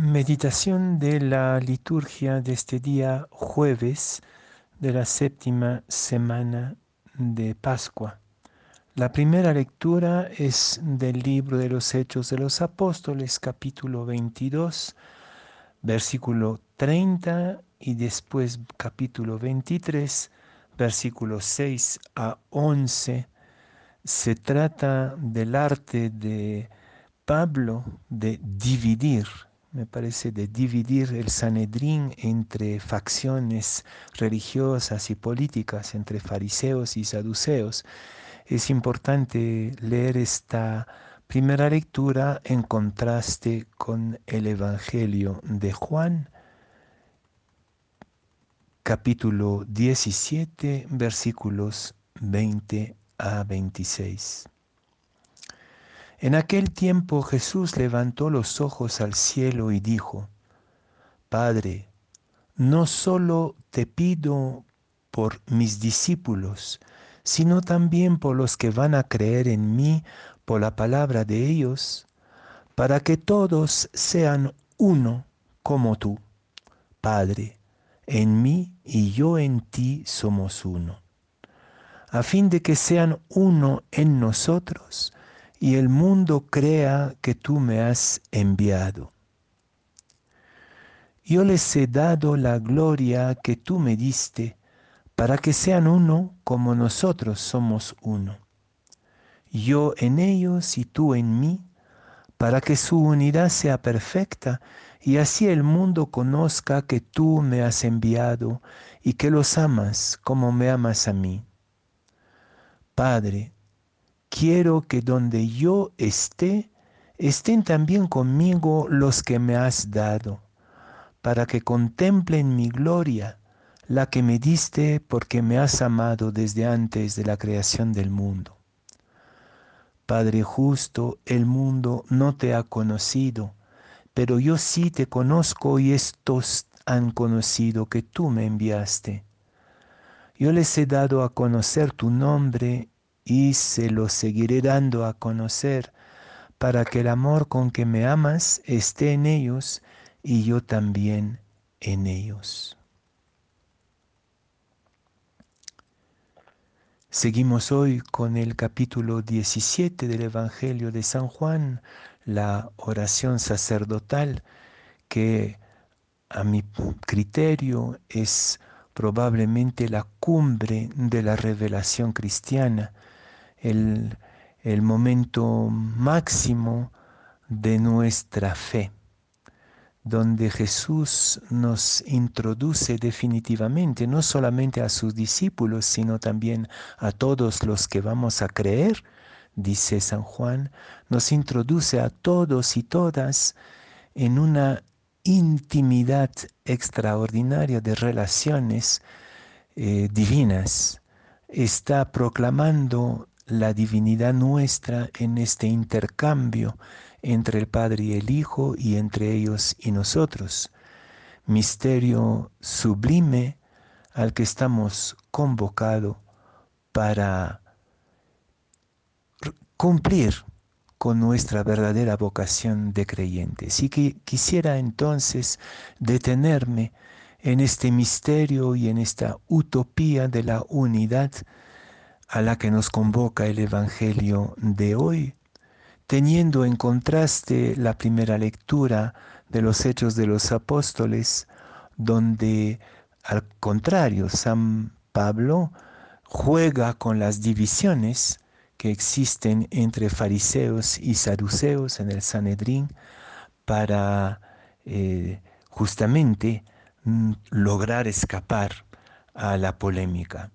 Meditación de la liturgia de este día jueves de la séptima semana de Pascua. La primera lectura es del libro de los Hechos de los Apóstoles, capítulo 22, versículo 30 y después capítulo 23, versículos 6 a 11. Se trata del arte de Pablo de dividir me parece, de dividir el Sanedrín entre facciones religiosas y políticas, entre fariseos y saduceos. Es importante leer esta primera lectura en contraste con el Evangelio de Juan, capítulo 17, versículos 20 a 26. En aquel tiempo Jesús levantó los ojos al cielo y dijo, Padre, no solo te pido por mis discípulos, sino también por los que van a creer en mí por la palabra de ellos, para que todos sean uno como tú, Padre, en mí y yo en ti somos uno, a fin de que sean uno en nosotros, y el mundo crea que tú me has enviado. Yo les he dado la gloria que tú me diste, para que sean uno como nosotros somos uno. Yo en ellos y tú en mí, para que su unidad sea perfecta y así el mundo conozca que tú me has enviado y que los amas como me amas a mí. Padre, quiero que donde yo esté, estén también conmigo los que me has dado, para que contemplen mi gloria, la que me diste porque me has amado desde antes de la creación del mundo. Padre justo, el mundo no te ha conocido, pero yo sí te conozco y estos han conocido que tú me enviaste. Yo les he dado a conocer tu nombre y se lo seguiré dando a conocer para que el amor con que me amas esté en ellos y yo también en ellos. Seguimos hoy con el capítulo 17 del Evangelio de San Juan, la oración sacerdotal que a mi criterio es probablemente la cumbre de la revelación cristiana el, momento máximo de nuestra fe, donde Jesús nos introduce definitivamente, no solamente a sus discípulos, sino también a todos los que vamos a creer, dice San Juan, nos introduce a todos y todas en una intimidad extraordinaria de relaciones eh, divinas. Está proclamando la divinidad nuestra en este intercambio entre el Padre y el Hijo y entre ellos y nosotros. Misterio sublime al que estamos convocados para cumplir con nuestra verdadera vocación de creyentes. Y que quisiera entonces detenerme en este misterio y en esta utopía de la unidad a la que nos convoca el Evangelio de hoy, teniendo en contraste la primera lectura de los Hechos de los Apóstoles, donde al contrario San Pablo juega con las divisiones que existen entre fariseos y saduceos en el Sanedrín para eh, justamente mm, lograr escapar a la polémica.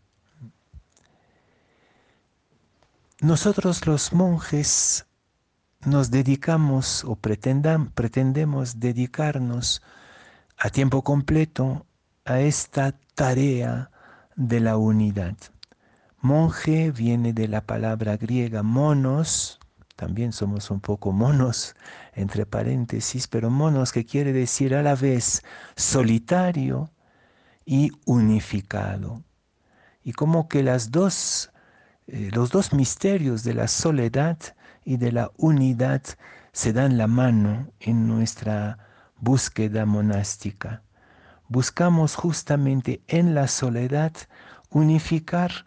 Nosotros los monjes nos dedicamos o pretendemos dedicarnos a tiempo completo a esta tarea de la unidad. Monje viene de la palabra griega monos, también somos un poco monos, entre paréntesis, pero monos que quiere decir a la vez solitario y unificado. Y como que las dos eh, los dos misterios de la soledad y de la unidad se dan la mano en nuestra búsqueda monástica. Buscamos justamente en la soledad unificar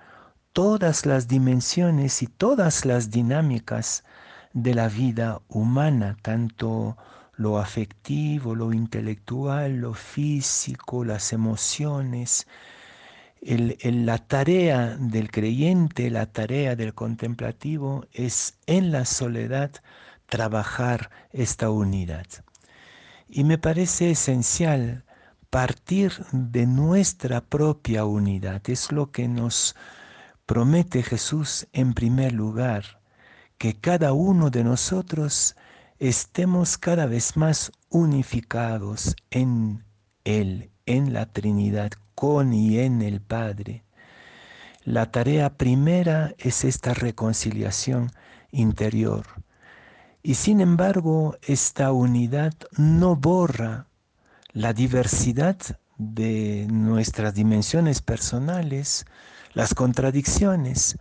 todas las dimensiones y todas las dinámicas de la vida humana, tanto lo afectivo, lo intelectual, lo físico, las emociones. La tarea del creyente, la tarea del contemplativo es en la soledad trabajar esta unidad. Y me parece esencial partir de nuestra propia unidad. Es lo que nos promete Jesús en primer lugar, que cada uno de nosotros estemos cada vez más unificados en Él, en la Trinidad, con y en el Padre. La tarea primera es esta reconciliación interior. Y sin embargo, esta unidad no borra la diversidad de nuestras dimensiones personales, las contradicciones.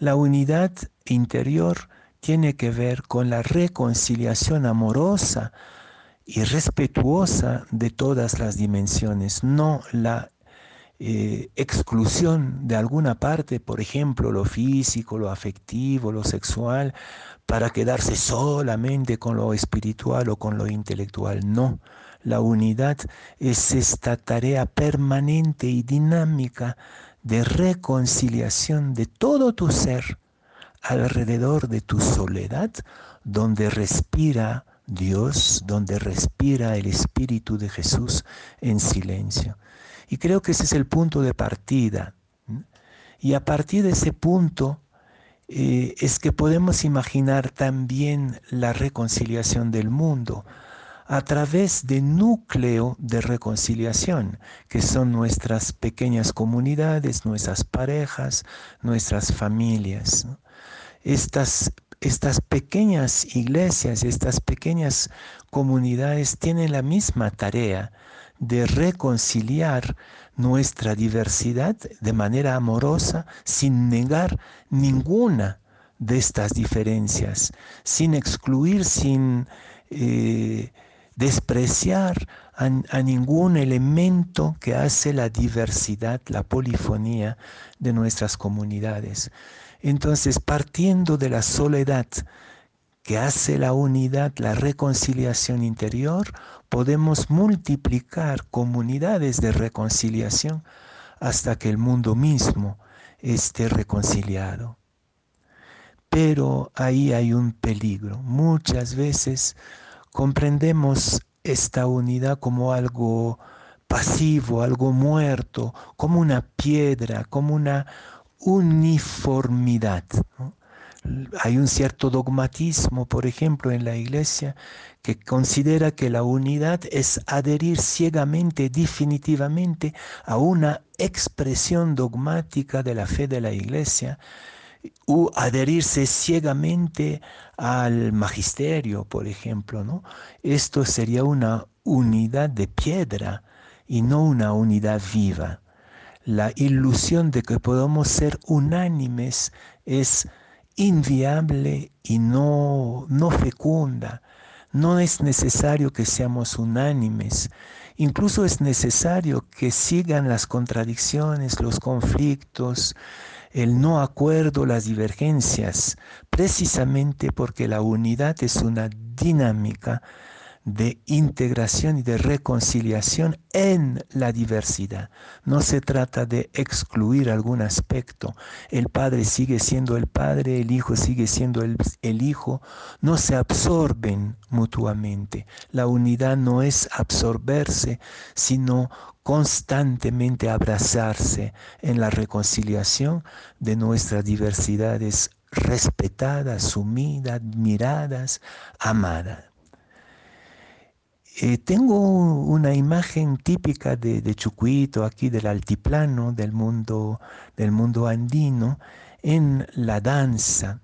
La unidad interior tiene que ver con la reconciliación amorosa y respetuosa de todas las dimensiones, no la eh, exclusión de alguna parte, por ejemplo, lo físico, lo afectivo, lo sexual, para quedarse solamente con lo espiritual o con lo intelectual. No, la unidad es esta tarea permanente y dinámica de reconciliación de todo tu ser alrededor de tu soledad, donde respira Dios, donde respira el Espíritu de Jesús en silencio. Y creo que ese es el punto de partida. Y a partir de ese punto eh, es que podemos imaginar también la reconciliación del mundo a través de núcleo de reconciliación, que son nuestras pequeñas comunidades, nuestras parejas, nuestras familias. Estas, estas pequeñas iglesias, estas pequeñas comunidades tienen la misma tarea de reconciliar nuestra diversidad de manera amorosa sin negar ninguna de estas diferencias, sin excluir, sin eh, despreciar a, ningún elemento que hace la diversidad, la polifonía de nuestras comunidades. Entonces, partiendo de la soledad que hace la unidad, la reconciliación interior, podemos multiplicar comunidades de reconciliación hasta que el mundo mismo esté reconciliado. Pero ahí hay un peligro. Muchas veces comprendemos esta unidad como algo pasivo, algo muerto, como una piedra, como una uniformidad. Hay un cierto dogmatismo, por ejemplo, en la iglesia que considera que la unidad es adherir ciegamente, definitivamente, a una expresión dogmática de la fe de la iglesia, o adherirse ciegamente al magisterio, por ejemplo, ¿no? Esto sería una unidad de piedra y no una unidad viva. La ilusión de que podamos ser unánimes es inviable y no, no fecunda. No es necesario que seamos unánimes. Incluso es necesario que sigan las contradicciones, los conflictos, el no acuerdo, las divergencias, precisamente porque la unidad es una dinámica de integración y de reconciliación en la diversidad. No se trata de excluir algún aspecto. El Padre sigue siendo el Padre, el Hijo sigue siendo el, el, Hijo. No se absorben mutuamente. La unidad no es absorberse, sino constantemente abrazarse en la reconciliación de nuestras diversidades respetadas, sumidas, admiradas, amadas. Eh, tengo una imagen típica de, Chucuito, aquí del altiplano, del mundo, del mundo andino, en la danza.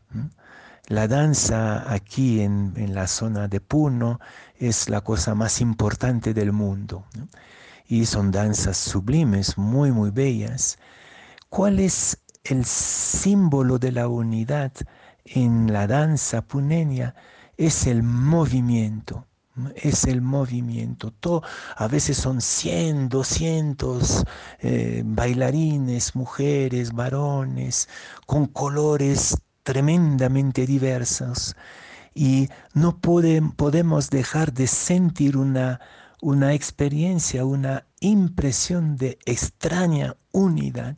La danza aquí en, la zona de Puno es la cosa más importante del mundo. Y son danzas sublimes, muy, muy bellas. ¿Cuál es el símbolo de la unidad en la danza puneña? Es el movimiento es el movimiento. a veces son 100, 200 eh, bailarines, mujeres, varones, con colores tremendamente diversos. Y no podemos dejar de sentir una, una experiencia, una impresión de extraña unidad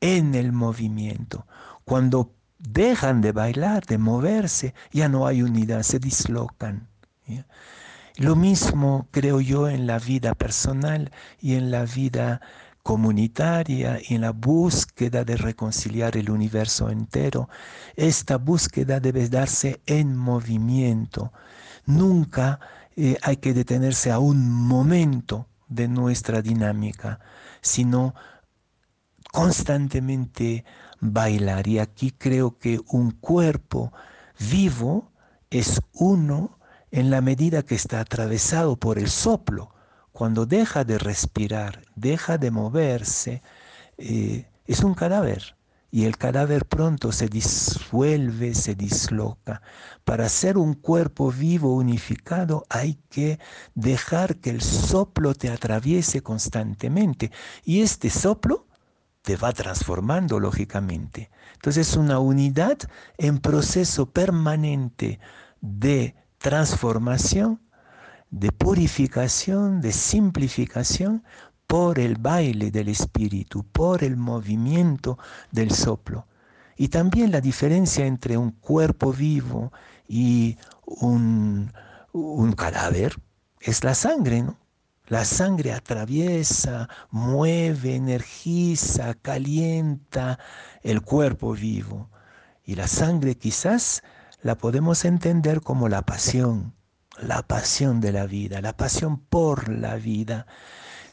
en el movimiento. Cuando dejan de bailar, de moverse, ya no hay unidad, se dislocan. Lo mismo creo yo en la vida personal y en la vida comunitaria y en la búsqueda de reconciliar el universo entero. Esta búsqueda debe darse en movimiento. Nunca eh, hay que detenerse a un momento de nuestra dinámica, sino constantemente bailar. Y aquí creo que un cuerpo vivo es uno en la medida que está atravesado por el soplo. Cuando deja de respirar, deja de moverse, eh, es un cadáver. Y el cadáver pronto se disuelve, se disloca. Para ser un cuerpo vivo unificado hay que dejar que el soplo te atraviese constantemente. Y este soplo te va transformando lógicamente. Entonces es una unidad en proceso permanente de transformación, de purificación, de simplificación por el baile del espíritu, por el movimiento del soplo. Y también la diferencia entre un cuerpo vivo y un, un cadáver es la sangre, ¿no? La sangre atraviesa, mueve, energiza, calienta el cuerpo vivo. Y la sangre quizás la podemos entender como la pasión, la pasión de la vida, la pasión por la vida.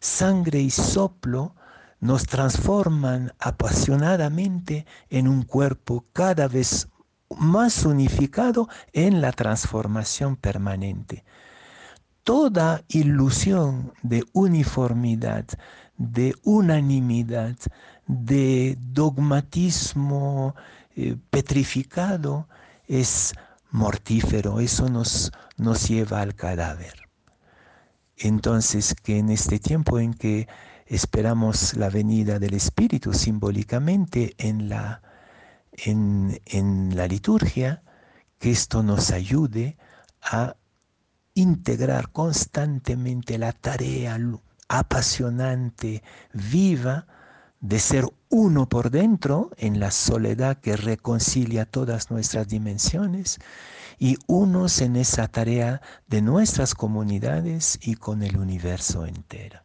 Sangre y soplo nos transforman apasionadamente en un cuerpo cada vez más unificado en la transformación permanente. Toda ilusión de uniformidad, de unanimidad, de dogmatismo eh, petrificado, es mortífero, eso nos, nos lleva al cadáver. Entonces, que en este tiempo en que esperamos la venida del Espíritu simbólicamente en la, en, en la liturgia, que esto nos ayude a integrar constantemente la tarea apasionante, viva, de ser uno por dentro en la soledad que reconcilia todas nuestras dimensiones y unos en esa tarea de nuestras comunidades y con el universo entero.